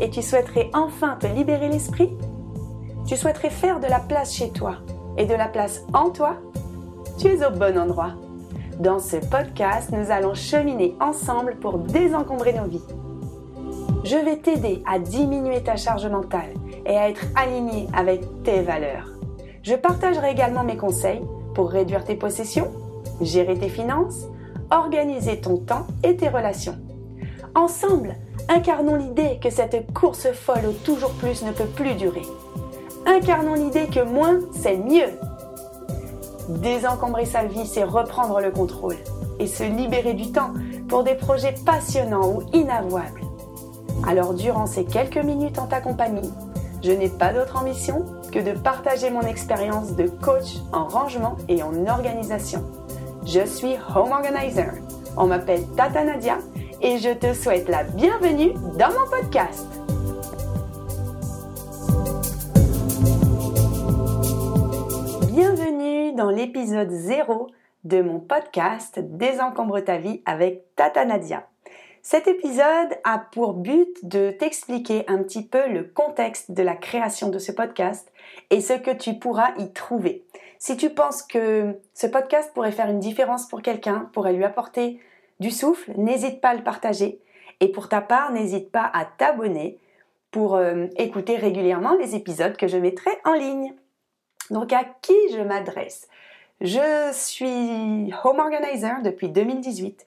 et tu souhaiterais enfin te libérer l'esprit? Tu souhaiterais faire de la place chez toi et de la place en toi? Tu es au bon endroit. Dans ce podcast, nous allons cheminer ensemble pour désencombrer nos vies. Je vais t'aider à diminuer ta charge mentale et à être aligné avec tes valeurs. Je partagerai également mes conseils pour réduire tes possessions, gérer tes finances, organiser ton temps et tes relations. Ensemble, incarnons l'idée que cette course folle au toujours plus ne peut plus durer. Incarnons l'idée que moins, c'est mieux. Désencombrer sa vie, c'est reprendre le contrôle et se libérer du temps pour des projets passionnants ou inavouables. Alors durant ces quelques minutes en ta compagnie, je n'ai pas d'autre ambition que de partager mon expérience de coach en rangement et en organisation. Je suis Home Organizer. On m'appelle Tata Nadia et je te souhaite la bienvenue dans mon podcast. Bienvenue dans l'épisode 0 de mon podcast Désencombre ta vie avec Tata Nadia. Cet épisode a pour but de t'expliquer un petit peu le contexte de la création de ce podcast et ce que tu pourras y trouver. Si tu penses que ce podcast pourrait faire une différence pour quelqu'un, pourrait lui apporter du souffle, n'hésite pas à le partager. Et pour ta part, n'hésite pas à t'abonner pour euh, écouter régulièrement les épisodes que je mettrai en ligne. Donc à qui je m'adresse? Je suis home organizer depuis 2018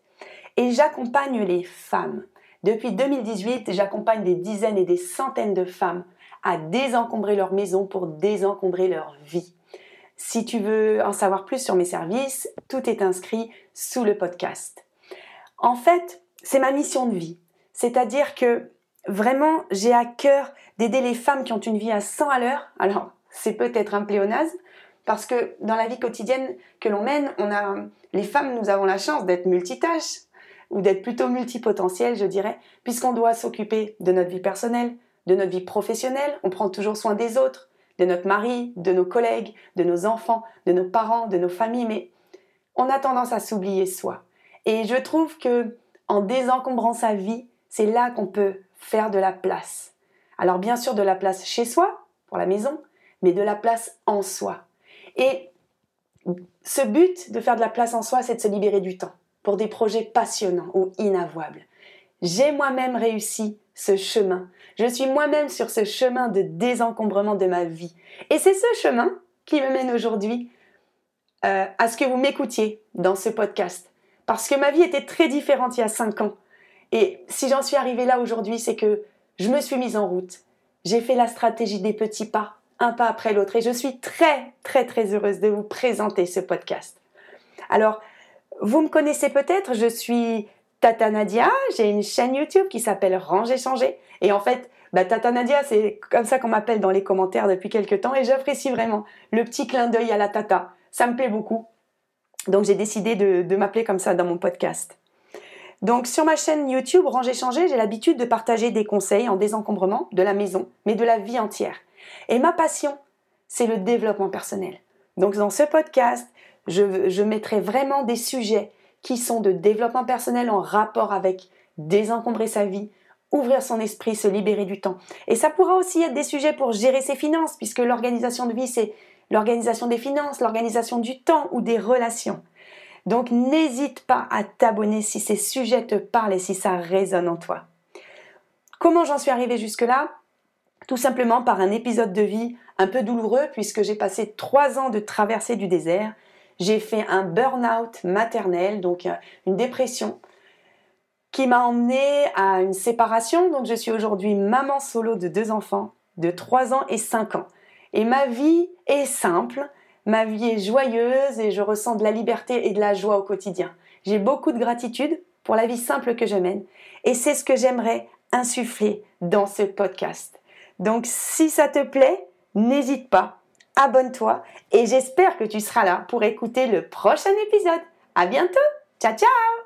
et j'accompagne les femmes. Depuis 2018, j'accompagne des dizaines et des centaines de femmes à désencombrer leur maison pour désencombrer leur vie. Si tu veux en savoir plus sur mes services, tout est inscrit sous le podcast. En fait, c'est ma mission de vie. C'est-à-dire que vraiment, j'ai à cœur d'aider les femmes qui ont une vie à 100 à l'heure. Alors, c'est peut-être un pléonasme, parce que dans la vie quotidienne que l'on mène, on a, les femmes, nous avons la chance d'être multitâches ou d'être plutôt multipotentiel, je dirais, puisqu'on doit s'occuper de notre vie personnelle, de notre vie professionnelle, on prend toujours soin des autres, de notre mari, de nos collègues, de nos enfants, de nos parents, de nos familles, mais on a tendance à s'oublier soi. Et je trouve que en désencombrant sa vie, c'est là qu'on peut faire de la place. Alors bien sûr de la place chez soi, pour la maison, mais de la place en soi. Et ce but de faire de la place en soi, c'est de se libérer du temps pour des projets passionnants ou inavouables. J'ai moi-même réussi ce chemin. Je suis moi-même sur ce chemin de désencombrement de ma vie. Et c'est ce chemin qui me mène aujourd'hui euh, à ce que vous m'écoutiez dans ce podcast. Parce que ma vie était très différente il y a cinq ans. Et si j'en suis arrivée là aujourd'hui, c'est que je me suis mise en route. J'ai fait la stratégie des petits pas, un pas après l'autre. Et je suis très, très, très heureuse de vous présenter ce podcast. Alors, vous me connaissez peut-être, je suis Tata Nadia, j'ai une chaîne YouTube qui s'appelle Ranger Changer. Et en fait, bah, Tata Nadia, c'est comme ça qu'on m'appelle dans les commentaires depuis quelques temps et j'apprécie vraiment le petit clin d'œil à la Tata. Ça me plaît beaucoup. Donc j'ai décidé de, m'appeler comme ça dans mon podcast. Donc sur ma chaîne YouTube Ranger Changer, j'ai l'habitude de partager des conseils en désencombrement de la maison, mais de la vie entière. Et ma passion, c'est le développement personnel. Donc dans ce podcast, je, mettrai vraiment des sujets qui sont de développement personnel en rapport avec désencombrer sa vie, ouvrir son esprit, se libérer du temps. Et ça pourra aussi être des sujets pour gérer ses finances, puisque l'organisation de vie, c'est l'organisation des finances, l'organisation du temps ou des relations. Donc n'hésite pas à t'abonner si ces sujets te parlent et si ça résonne en toi. Comment j'en suis arrivée jusque-là? Tout simplement par un épisode de vie un peu douloureux puisque j'ai passé trois ans de traversée du désert j'ai fait un burn-out maternel, donc euh, une dépression, qui m'a emmené à une séparation. Donc je suis aujourd'hui maman solo de deux enfants de 3 ans et 5 ans. Et ma vie est simple, ma vie est joyeuse et je ressens de la liberté et de la joie au quotidien. J'ai beaucoup de gratitude pour la vie simple que je mène et c'est ce que j'aimerais insuffler dans ce podcast. Donc si ça te plaît, n'hésite pas abonne-toi et j'espère que tu seras là pour écouter le prochain épisode. À bientôt. Ciao ciao